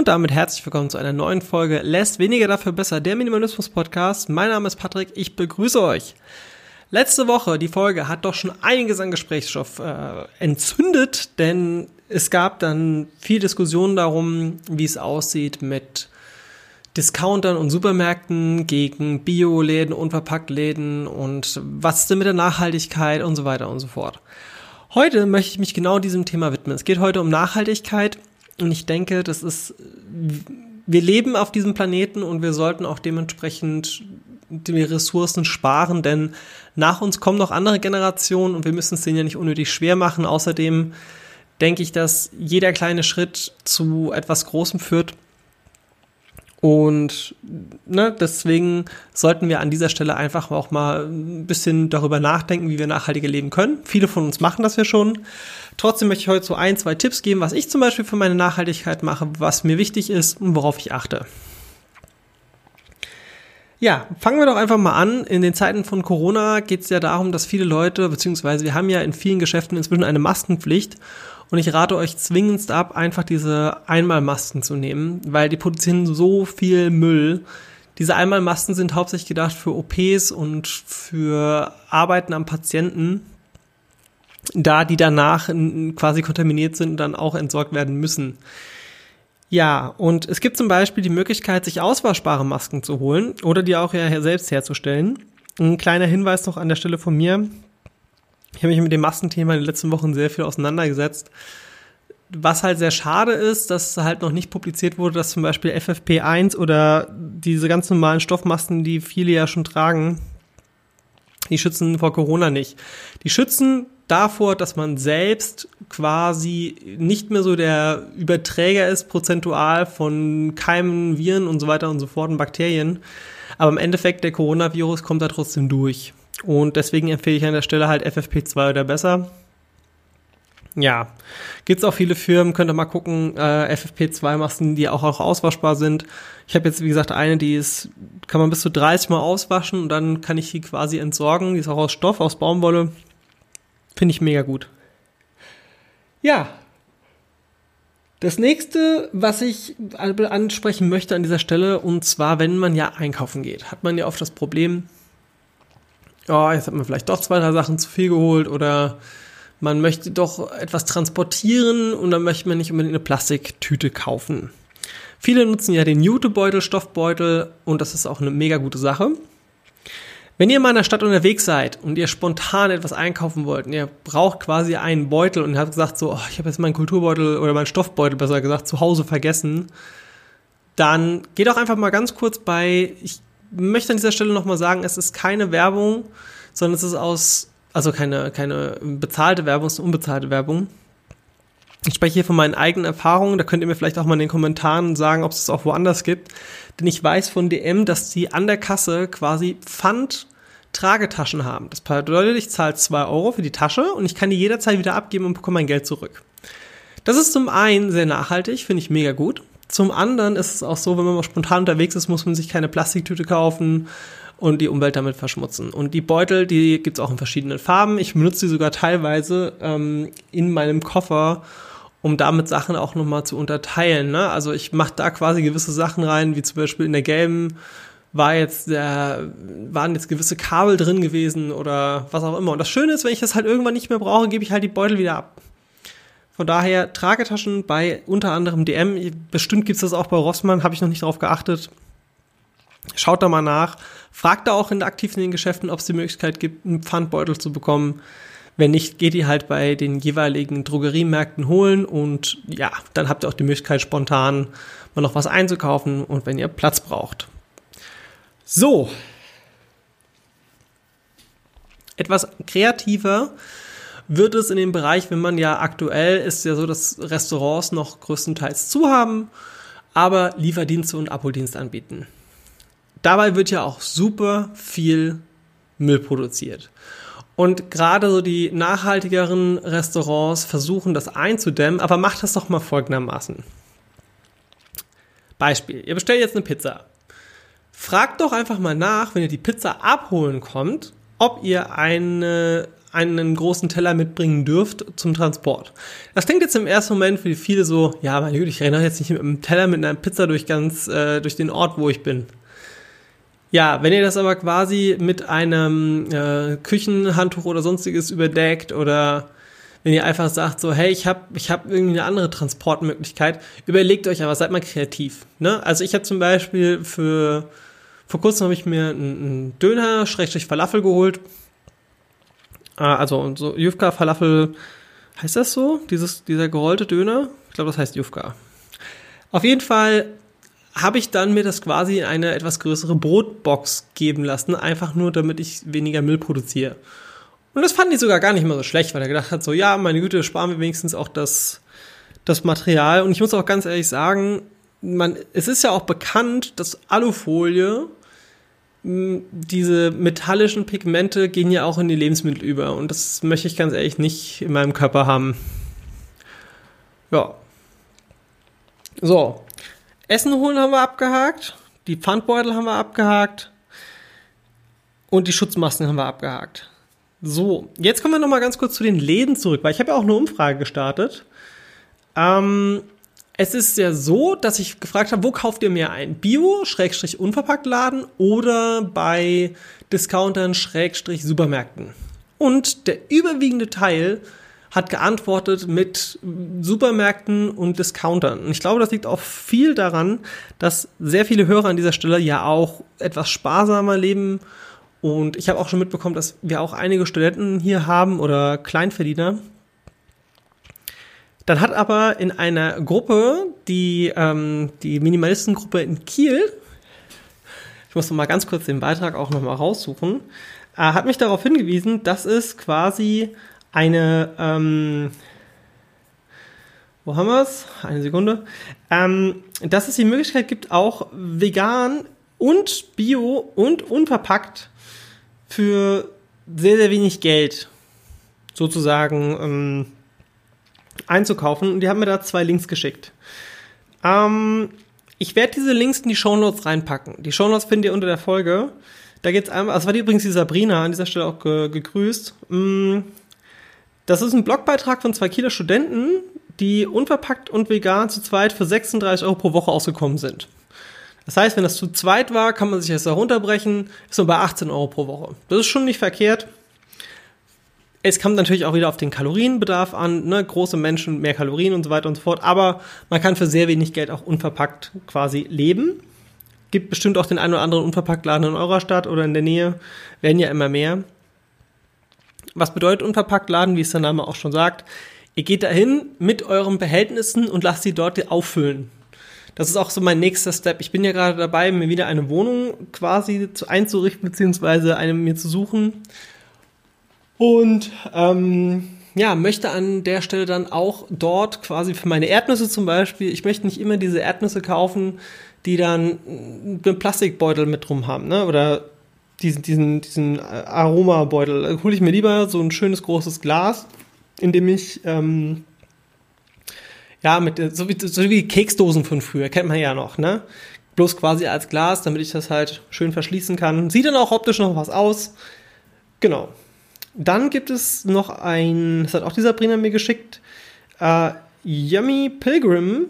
Und damit herzlich willkommen zu einer neuen Folge Lässt weniger dafür besser, der Minimalismus Podcast. Mein Name ist Patrick, ich begrüße euch. Letzte Woche, die Folge hat doch schon einiges an Gesprächsstoff äh, entzündet, denn es gab dann viel Diskussion darum, wie es aussieht mit Discountern und Supermärkten gegen Bioläden, Unverpacktläden und was ist denn mit der Nachhaltigkeit und so weiter und so fort. Heute möchte ich mich genau diesem Thema widmen. Es geht heute um Nachhaltigkeit und ich denke, das ist, wir leben auf diesem Planeten und wir sollten auch dementsprechend die Ressourcen sparen, denn nach uns kommen noch andere Generationen und wir müssen es denen ja nicht unnötig schwer machen. Außerdem denke ich, dass jeder kleine Schritt zu etwas Großem führt und ne, deswegen sollten wir an dieser Stelle einfach auch mal ein bisschen darüber nachdenken, wie wir nachhaltiger leben können. Viele von uns machen das ja schon. Trotzdem möchte ich heute so ein, zwei Tipps geben, was ich zum Beispiel für meine Nachhaltigkeit mache, was mir wichtig ist und worauf ich achte. Ja, fangen wir doch einfach mal an. In den Zeiten von Corona geht es ja darum, dass viele Leute, beziehungsweise wir haben ja in vielen Geschäften inzwischen eine Maskenpflicht und ich rate euch zwingendst ab, einfach diese Einmalmasken zu nehmen, weil die produzieren so viel Müll. Diese Einmalmasken sind hauptsächlich gedacht für OPs und für Arbeiten am Patienten, da die danach quasi kontaminiert sind und dann auch entsorgt werden müssen. Ja, und es gibt zum Beispiel die Möglichkeit, sich auswaschbare Masken zu holen oder die auch ja selbst herzustellen. Ein kleiner Hinweis noch an der Stelle von mir. Ich habe mich mit dem Maskenthema in den letzten Wochen sehr viel auseinandergesetzt. Was halt sehr schade ist, dass halt noch nicht publiziert wurde, dass zum Beispiel FFP1 oder diese ganz normalen Stoffmasken, die viele ja schon tragen, die schützen vor Corona nicht. Die schützen davor, dass man selbst quasi nicht mehr so der Überträger ist, prozentual von Keimen, Viren und so weiter und so fort und Bakterien. Aber im Endeffekt, der Coronavirus kommt da trotzdem durch. Und deswegen empfehle ich an der Stelle halt FFP2 oder besser. Ja, gibt's auch viele Firmen, könnt ihr mal gucken, äh, FFP2-Masken, die auch, auch auswaschbar sind. Ich habe jetzt, wie gesagt, eine, die ist, kann man bis zu 30 Mal auswaschen und dann kann ich die quasi entsorgen. Die ist auch aus Stoff, aus Baumwolle. Finde ich mega gut. Ja. Das nächste, was ich ansprechen möchte an dieser Stelle, und zwar, wenn man ja einkaufen geht, hat man ja oft das Problem, oh, jetzt hat man vielleicht doch zwei, drei Sachen zu viel geholt oder man möchte doch etwas transportieren und dann möchte man nicht unbedingt eine Plastiktüte kaufen. Viele nutzen ja den Jutebeutel, Stoffbeutel und das ist auch eine mega gute Sache. Wenn ihr mal in der Stadt unterwegs seid und ihr spontan etwas einkaufen wollt und ihr braucht quasi einen Beutel und ihr habt gesagt so, oh, ich habe jetzt meinen Kulturbeutel oder meinen Stoffbeutel besser gesagt zu Hause vergessen, dann geht doch einfach mal ganz kurz bei, ich möchte an dieser Stelle nochmal sagen, es ist keine Werbung, sondern es ist aus, also keine, keine bezahlte Werbung, es ist unbezahlte Werbung. Ich spreche hier von meinen eigenen Erfahrungen, da könnt ihr mir vielleicht auch mal in den Kommentaren sagen, ob es es auch woanders gibt. Denn ich weiß von DM, dass die an der Kasse quasi Pfand Tragetaschen haben. Das bedeutet, ich zahle zwei Euro für die Tasche und ich kann die jederzeit wieder abgeben und bekomme mein Geld zurück. Das ist zum einen sehr nachhaltig, finde ich mega gut. Zum anderen ist es auch so, wenn man mal spontan unterwegs ist, muss man sich keine Plastiktüte kaufen und die Umwelt damit verschmutzen. Und die Beutel, die gibt's auch in verschiedenen Farben. Ich benutze die sogar teilweise ähm, in meinem Koffer, um damit Sachen auch nochmal zu unterteilen. Ne? Also ich mache da quasi gewisse Sachen rein, wie zum Beispiel in der gelben war jetzt der, waren jetzt gewisse Kabel drin gewesen oder was auch immer. Und das Schöne ist, wenn ich das halt irgendwann nicht mehr brauche, gebe ich halt die Beutel wieder ab. Von daher Tragetaschen bei unter anderem DM. Bestimmt gibt's das auch bei Rossmann, habe ich noch nicht darauf geachtet. Schaut da mal nach. Fragt da auch in aktiv in den Geschäften, ob es die Möglichkeit gibt, einen Pfandbeutel zu bekommen. Wenn nicht, geht ihr halt bei den jeweiligen Drogeriemärkten holen und ja, dann habt ihr auch die Möglichkeit, spontan mal noch was einzukaufen und wenn ihr Platz braucht. So. Etwas kreativer wird es in dem Bereich, wenn man ja aktuell ist ja so, dass Restaurants noch größtenteils zu haben, aber Lieferdienste und Abholdienst anbieten. Dabei wird ja auch super viel Müll produziert. Und gerade so die nachhaltigeren Restaurants versuchen das einzudämmen, aber macht das doch mal folgendermaßen. Beispiel, ihr bestellt jetzt eine Pizza. Fragt doch einfach mal nach, wenn ihr die Pizza abholen kommt, ob ihr eine einen großen Teller mitbringen dürft zum Transport. Das klingt jetzt im ersten Moment für viele so, ja, meine Güte, ich renne jetzt nicht mit einem Teller mit einer Pizza durch ganz, äh, durch den Ort, wo ich bin. Ja, wenn ihr das aber quasi mit einem äh, Küchenhandtuch oder sonstiges überdeckt oder wenn ihr einfach sagt so, hey, ich habe ich hab irgendwie eine andere Transportmöglichkeit, überlegt euch aber, seid mal kreativ. Ne? Also ich habe zum Beispiel für, vor kurzem habe ich mir einen, Döner, Schrägstrich Falafel geholt. Äh, also so Jufka Falafel, heißt das so? Dieses, dieser gerollte Döner? Ich glaube, das heißt Jufka. Auf jeden Fall habe ich dann mir das quasi in eine etwas größere Brotbox geben lassen, einfach nur damit ich weniger Müll produziere. Und das fand ich sogar gar nicht mal so schlecht, weil er gedacht hat, so, ja, meine Güte, sparen wir wenigstens auch das, das Material. Und ich muss auch ganz ehrlich sagen, man, es ist ja auch bekannt, dass Alufolie, diese metallischen Pigmente gehen ja auch in die Lebensmittel über. Und das möchte ich ganz ehrlich nicht in meinem Körper haben. Ja. So. Essen holen haben wir abgehakt. Die Pfandbeutel haben wir abgehakt. Und die Schutzmasken haben wir abgehakt. So, jetzt kommen wir noch mal ganz kurz zu den Läden zurück, weil ich habe ja auch eine Umfrage gestartet. Ähm, es ist ja so, dass ich gefragt habe, wo kauft ihr mehr ein? Bio, Schrägstrich unverpackt Laden oder bei Discountern, Schrägstrich Supermärkten? Und der überwiegende Teil hat geantwortet mit Supermärkten und Discountern. Und ich glaube, das liegt auch viel daran, dass sehr viele Hörer an dieser Stelle ja auch etwas sparsamer leben und ich habe auch schon mitbekommen, dass wir auch einige Studenten hier haben oder Kleinverdiener. Dann hat aber in einer Gruppe, die, ähm, die Minimalistengruppe in Kiel, ich muss noch mal ganz kurz den Beitrag auch noch mal raussuchen, äh, hat mich darauf hingewiesen, dass es quasi eine, ähm, wo haben wir es? Eine Sekunde. Ähm, dass es die Möglichkeit gibt, auch vegan und bio und unverpackt für sehr, sehr wenig Geld sozusagen ähm, einzukaufen. Und die haben mir da zwei Links geschickt. Ähm, ich werde diese Links in die Shownotes reinpacken. Die Shownotes findet ihr unter der Folge. Da geht's einmal, also war die übrigens die Sabrina an dieser Stelle auch ge gegrüßt. Mm, das ist ein Blogbeitrag von zwei Kieler Studenten, die unverpackt und vegan zu zweit für 36 Euro pro Woche ausgekommen sind. Das heißt, wenn das zu zweit war, kann man sich das herunterbrechen, ist man bei 18 Euro pro Woche. Das ist schon nicht verkehrt. Es kommt natürlich auch wieder auf den Kalorienbedarf an, ne? große Menschen, mehr Kalorien und so weiter und so fort, aber man kann für sehr wenig Geld auch unverpackt quasi leben. Gibt bestimmt auch den einen oder anderen Unverpacktladen in eurer Stadt oder in der Nähe, werden ja immer mehr. Was bedeutet Unverpacktladen, wie es der Name auch schon sagt? Ihr geht dahin mit euren Behältnissen und lasst sie dort auffüllen. Das ist auch so mein nächster Step. Ich bin ja gerade dabei, mir wieder eine Wohnung quasi zu, einzurichten, beziehungsweise eine mir zu suchen. Und ähm, ja, möchte an der Stelle dann auch dort quasi für meine Erdnüsse zum Beispiel, ich möchte nicht immer diese Erdnüsse kaufen, die dann einen Plastikbeutel mit drum haben, ne? Oder diesen, diesen, diesen Aromabeutel. Hole ich mir lieber so ein schönes großes Glas, in dem ich ähm, ja, mit, so wie, so wie Keksdosen von früher, kennt man ja noch, ne? Bloß quasi als Glas, damit ich das halt schön verschließen kann. Sieht dann auch optisch noch was aus. Genau. Dann gibt es noch ein, das hat auch die Sabrina mir geschickt, äh, Yummy Pilgrim,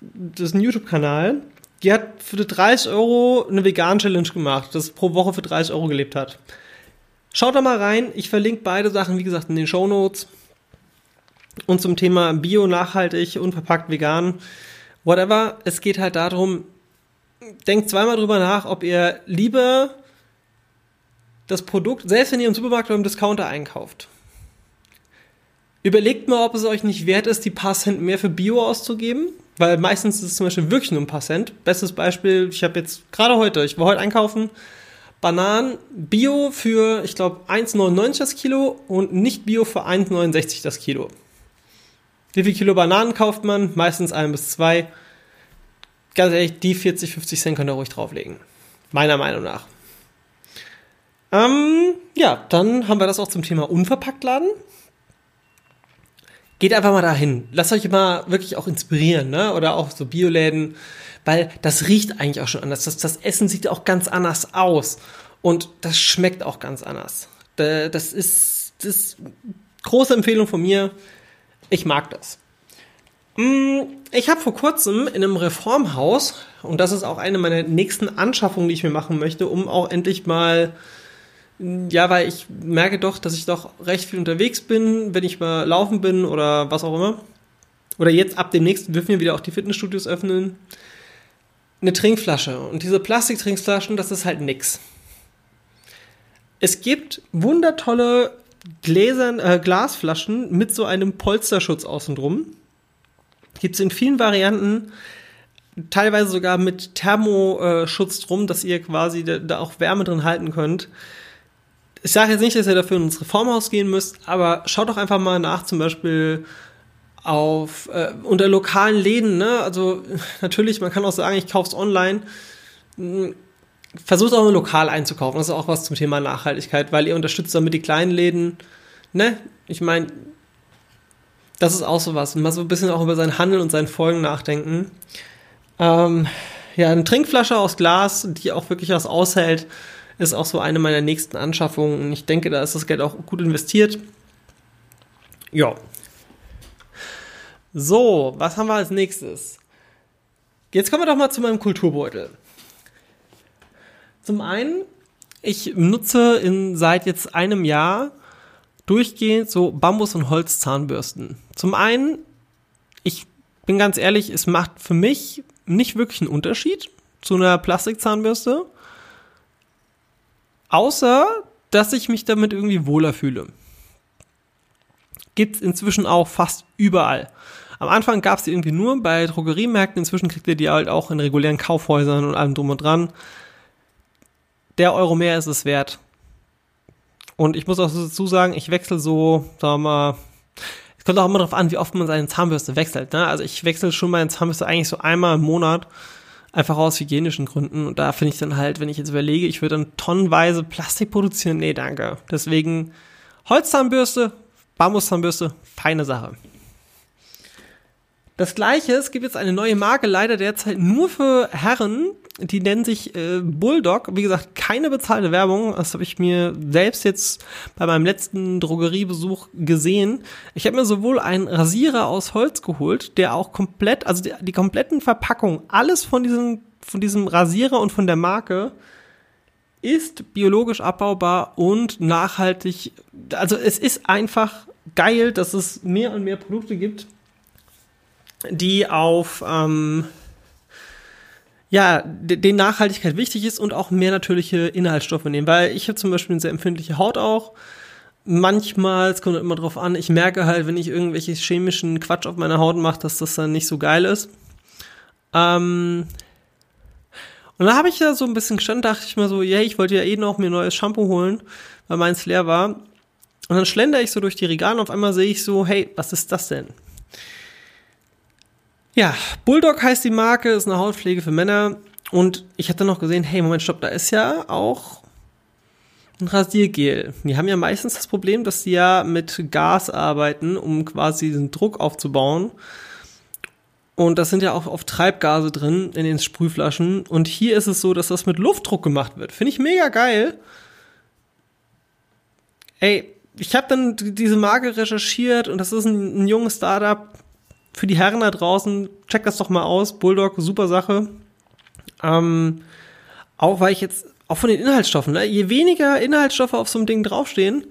das ist ein YouTube-Kanal. Die hat für 30 Euro eine Vegan-Challenge gemacht, das pro Woche für 30 Euro gelebt hat. Schaut da mal rein. Ich verlinke beide Sachen, wie gesagt, in den Show Notes. Und zum Thema Bio, nachhaltig, unverpackt, vegan, whatever. Es geht halt darum, denkt zweimal drüber nach, ob ihr lieber das Produkt, selbst wenn ihr im Supermarkt oder im Discounter einkauft, überlegt mal, ob es euch nicht wert ist, die paar Cent mehr für Bio auszugeben, weil meistens ist es zum Beispiel wirklich nur ein paar Cent. Bestes Beispiel, ich habe jetzt gerade heute, ich war heute einkaufen, Bananen Bio für, ich glaube, 1,99 das Kilo und nicht Bio für 1,69 das Kilo. Wie viel Kilo Bananen kauft man? Meistens ein bis zwei. Ganz ehrlich, die 40, 50 Cent könnt ihr ruhig drauflegen. Meiner Meinung nach. Ähm, ja, dann haben wir das auch zum Thema Unverpacktladen. Geht einfach mal dahin. Lasst euch mal wirklich auch inspirieren, ne? Oder auch so Bioläden, weil das riecht eigentlich auch schon anders. Das, das Essen sieht auch ganz anders aus. Und das schmeckt auch ganz anders. Das ist das ist große Empfehlung von mir. Ich mag das. Mm, ich habe vor kurzem in einem Reformhaus, und das ist auch eine meiner nächsten Anschaffungen, die ich mir machen möchte, um auch endlich mal, ja, weil ich merke doch, dass ich doch recht viel unterwegs bin, wenn ich mal laufen bin oder was auch immer. Oder jetzt ab demnächst dürfen wir wieder auch die Fitnessstudios öffnen. Eine Trinkflasche. Und diese Plastiktrinkflaschen, das ist halt nix. Es gibt wundertolle Gläsern, äh, Glasflaschen mit so einem Polsterschutz außen drum. Gibt es in vielen Varianten, teilweise sogar mit Thermoschutz drum, dass ihr quasi da, auch Wärme drin halten könnt. Ich sage jetzt nicht, dass ihr dafür in ins Reformhaus gehen müsst, aber schaut doch einfach mal nach, zum Beispiel auf äh, unter lokalen Läden. Ne? Also natürlich, man kann auch sagen, ich kaufe es online. Hm, versucht auch lokal einzukaufen. Das ist auch was zum Thema Nachhaltigkeit, weil ihr unterstützt damit die kleinen Läden. Ne? Ich meine, das ist auch so was. Mal so ein bisschen auch über sein Handeln und seinen Folgen nachdenken. Ähm, ja, eine Trinkflasche aus Glas, die auch wirklich was aushält, ist auch so eine meiner nächsten Anschaffungen. Ich denke, da ist das Geld auch gut investiert. Ja. So, was haben wir als nächstes? Jetzt kommen wir doch mal zu meinem Kulturbeutel. Zum einen, ich nutze in, seit jetzt einem Jahr durchgehend so Bambus- und Holzzahnbürsten. Zum einen, ich bin ganz ehrlich, es macht für mich nicht wirklich einen Unterschied zu einer Plastikzahnbürste, außer dass ich mich damit irgendwie wohler fühle. Gibt es inzwischen auch fast überall. Am Anfang gab es die irgendwie nur bei Drogeriemärkten, inzwischen kriegt ihr die halt auch in regulären Kaufhäusern und allem drum und dran. Der Euro mehr ist es wert. Und ich muss auch dazu sagen, ich wechsle so, sagen wir mal, es kommt auch immer darauf an, wie oft man seine Zahnbürste wechselt. Ne? Also ich wechsle schon meine Zahnbürste eigentlich so einmal im Monat, einfach aus hygienischen Gründen. Und da finde ich dann halt, wenn ich jetzt überlege, ich würde dann tonnenweise Plastik produzieren, nee, danke. Deswegen Holzzahnbürste, Bambuszahnbürste, feine Sache. Das gleiche, es gibt jetzt eine neue Marke, leider derzeit nur für Herren, die nennen sich äh, Bulldog. Wie gesagt, keine bezahlte Werbung. Das habe ich mir selbst jetzt bei meinem letzten Drogeriebesuch gesehen. Ich habe mir sowohl einen Rasierer aus Holz geholt, der auch komplett, also die, die kompletten Verpackungen, alles von diesem, von diesem Rasierer und von der Marke ist biologisch abbaubar und nachhaltig. Also es ist einfach geil, dass es mehr und mehr Produkte gibt, die auf ähm, ja, den Nachhaltigkeit wichtig ist und auch mehr natürliche Inhaltsstoffe nehmen. Weil ich habe zum Beispiel eine sehr empfindliche Haut auch. Manchmal, es kommt immer drauf an, ich merke halt, wenn ich irgendwelche chemischen Quatsch auf meiner Haut mache, dass das dann nicht so geil ist. Ähm und da habe ich ja so ein bisschen gestanden, dachte ich mir so, yeah, ich wollte ja eh noch mir ein neues Shampoo holen, weil meins leer war. Und dann schlendere ich so durch die Regale und auf einmal sehe ich so, hey, was ist das denn? Ja, Bulldog heißt die Marke, ist eine Hautpflege für Männer. Und ich hatte noch gesehen, hey, Moment, stopp, da ist ja auch ein Rasiergel. Die haben ja meistens das Problem, dass sie ja mit Gas arbeiten, um quasi diesen Druck aufzubauen. Und das sind ja auch oft Treibgase drin in den Sprühflaschen. Und hier ist es so, dass das mit Luftdruck gemacht wird. Finde ich mega geil. Ey, ich habe dann diese Marke recherchiert und das ist ein, ein junges Startup für die Herren da draußen, checkt das doch mal aus. Bulldog, super Sache. Ähm, auch weil ich jetzt, auch von den Inhaltsstoffen, ne? je weniger Inhaltsstoffe auf so einem Ding draufstehen,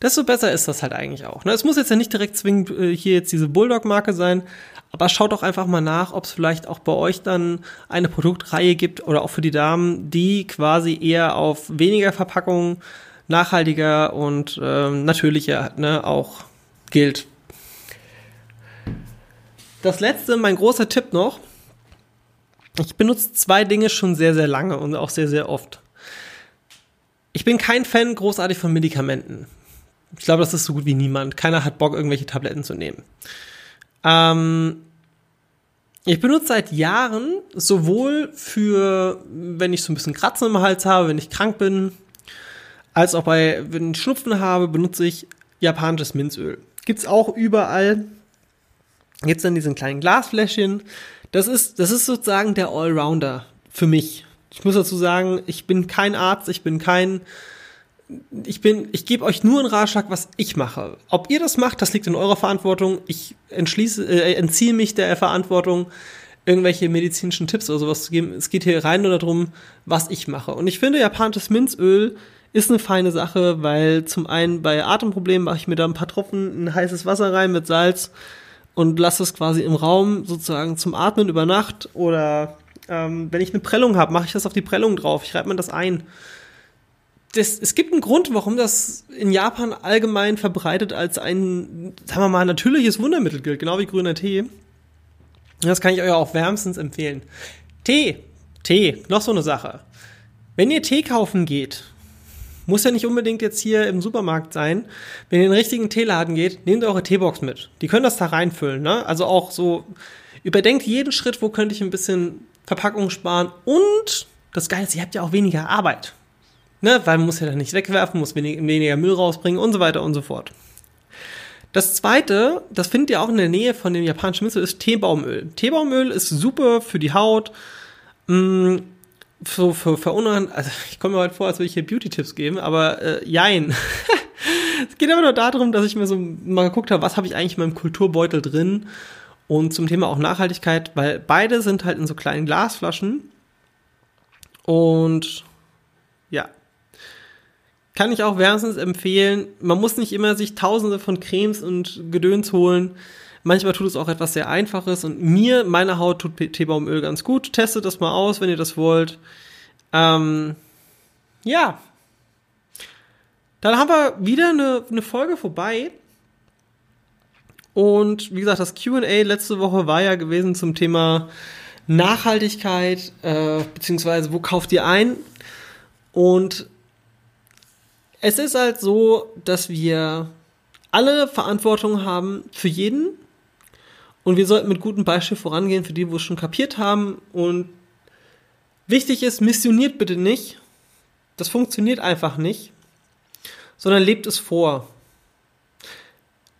desto besser ist das halt eigentlich auch. Ne? Es muss jetzt ja nicht direkt zwingend äh, hier jetzt diese Bulldog-Marke sein, aber schaut doch einfach mal nach, ob es vielleicht auch bei euch dann eine Produktreihe gibt oder auch für die Damen, die quasi eher auf weniger Verpackungen, nachhaltiger und ähm, natürlicher ne, auch gilt. Das letzte, mein großer Tipp noch. Ich benutze zwei Dinge schon sehr, sehr lange und auch sehr, sehr oft. Ich bin kein Fan großartig von Medikamenten. Ich glaube, das ist so gut wie niemand. Keiner hat Bock, irgendwelche Tabletten zu nehmen. Ähm, ich benutze seit Jahren sowohl für, wenn ich so ein bisschen Kratzen im Hals habe, wenn ich krank bin, als auch bei, wenn ich Schnupfen habe, benutze ich japanisches Minzöl. Gibt's auch überall. Jetzt dann diesen kleinen Glasfläschchen. Das ist, das ist sozusagen der Allrounder für mich. Ich muss dazu sagen, ich bin kein Arzt, ich bin kein ich bin, ich gebe euch nur einen Ratschlag, was ich mache. Ob ihr das macht, das liegt in eurer Verantwortung. Ich entschließe, äh, entziehe mich der Verantwortung, irgendwelche medizinischen Tipps oder sowas zu geben. Es geht hier rein nur darum, was ich mache. Und ich finde, japanisches Minzöl ist eine feine Sache, weil zum einen bei Atemproblemen mache ich mir da ein paar Tropfen in heißes Wasser rein mit Salz und lasse es quasi im Raum sozusagen zum Atmen über Nacht oder ähm, wenn ich eine Prellung habe, mache ich das auf die Prellung drauf. Ich reibe mir das ein das, es gibt einen Grund, warum das in Japan allgemein verbreitet als ein, sagen wir mal, natürliches Wundermittel gilt, genau wie grüner Tee. Das kann ich euch auch wärmstens empfehlen. Tee, Tee, noch so eine Sache. Wenn ihr Tee kaufen geht, muss ja nicht unbedingt jetzt hier im Supermarkt sein. Wenn ihr in den richtigen Teeladen geht, nehmt eure Teebox mit. Die können das da reinfüllen, ne? Also auch so, überdenkt jeden Schritt, wo könnte ich ein bisschen Verpackung sparen und das Geile ist, ihr habt ja auch weniger Arbeit ne, weil man muss ja dann nicht wegwerfen, muss wenig, weniger Müll rausbringen und so weiter und so fort. Das zweite, das findet ihr auch in der Nähe von dem japanischen Mittel, ist Teebaumöl. Teebaumöl ist super für die Haut, mh, mm, für, für, für unrein, also ich komme mir heute vor, als würde ich hier Beauty-Tipps geben, aber äh, jein. es geht aber nur darum, dass ich mir so mal geguckt habe, was habe ich eigentlich in meinem Kulturbeutel drin und zum Thema auch Nachhaltigkeit, weil beide sind halt in so kleinen Glasflaschen und ja, kann ich auch wärmstens empfehlen. Man muss nicht immer sich tausende von Cremes und Gedöns holen. Manchmal tut es auch etwas sehr Einfaches und mir, meine Haut tut Teebaumöl ganz gut. Testet das mal aus, wenn ihr das wollt. Ähm, ja. Dann haben wir wieder eine, eine Folge vorbei. Und wie gesagt, das QA letzte Woche war ja gewesen zum Thema Nachhaltigkeit, äh, beziehungsweise wo kauft ihr ein? Und es ist halt so, dass wir alle Verantwortung haben für jeden und wir sollten mit gutem Beispiel vorangehen für die, wo es schon kapiert haben. Und wichtig ist, missioniert bitte nicht. Das funktioniert einfach nicht, sondern lebt es vor.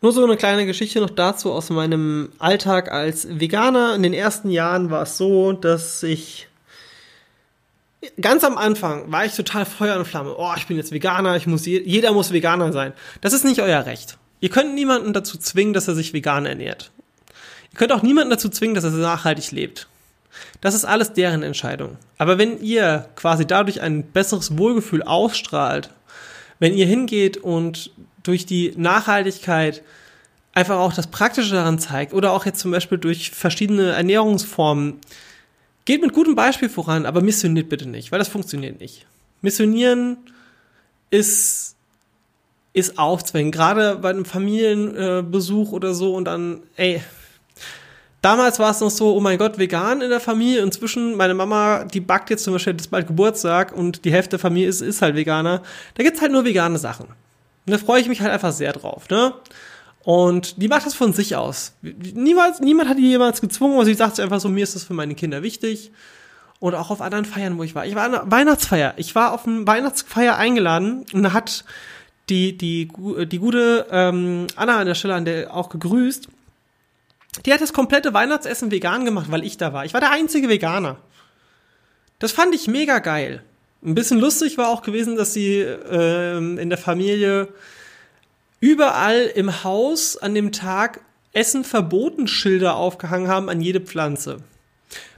Nur so eine kleine Geschichte noch dazu aus meinem Alltag als Veganer. In den ersten Jahren war es so, dass ich ganz am Anfang war ich total Feuer und Flamme. Oh, ich bin jetzt Veganer, ich muss, jeder muss Veganer sein. Das ist nicht euer Recht. Ihr könnt niemanden dazu zwingen, dass er sich vegan ernährt. Ihr könnt auch niemanden dazu zwingen, dass er nachhaltig lebt. Das ist alles deren Entscheidung. Aber wenn ihr quasi dadurch ein besseres Wohlgefühl ausstrahlt, wenn ihr hingeht und durch die Nachhaltigkeit einfach auch das Praktische daran zeigt oder auch jetzt zum Beispiel durch verschiedene Ernährungsformen Geht mit gutem Beispiel voran, aber missioniert bitte nicht, weil das funktioniert nicht. Missionieren ist, ist aufzwängen, gerade bei einem Familienbesuch oder so und dann, ey, Damals war es noch so, oh mein Gott, vegan in der Familie. Inzwischen, meine Mama, die backt jetzt zum Beispiel das bald Geburtstag und die Hälfte der Familie ist, ist halt Veganer. Da gibt's halt nur vegane Sachen. Und da freue ich mich halt einfach sehr drauf, ne? Und die macht das von sich aus. Niemals, niemand hat die jemals gezwungen, aber sie sagt einfach so, mir ist das für meine Kinder wichtig. Und auch auf anderen Feiern, wo ich war. Ich war an einer Weihnachtsfeier. Ich war auf eine Weihnachtsfeier eingeladen und da hat die, die, die gute ähm, Anna an der Stelle an der auch gegrüßt. Die hat das komplette Weihnachtsessen vegan gemacht, weil ich da war. Ich war der einzige Veganer. Das fand ich mega geil. Ein bisschen lustig war auch gewesen, dass sie ähm, in der Familie überall im Haus an dem Tag Essen verboten Schilder aufgehangen haben an jede Pflanze.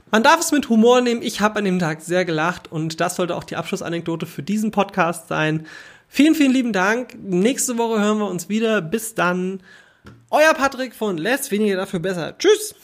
Man darf es mit Humor nehmen. Ich habe an dem Tag sehr gelacht und das sollte auch die Abschlussanekdote für diesen Podcast sein. Vielen, vielen lieben Dank. Nächste Woche hören wir uns wieder. Bis dann. Euer Patrick von Less weniger dafür besser. Tschüss!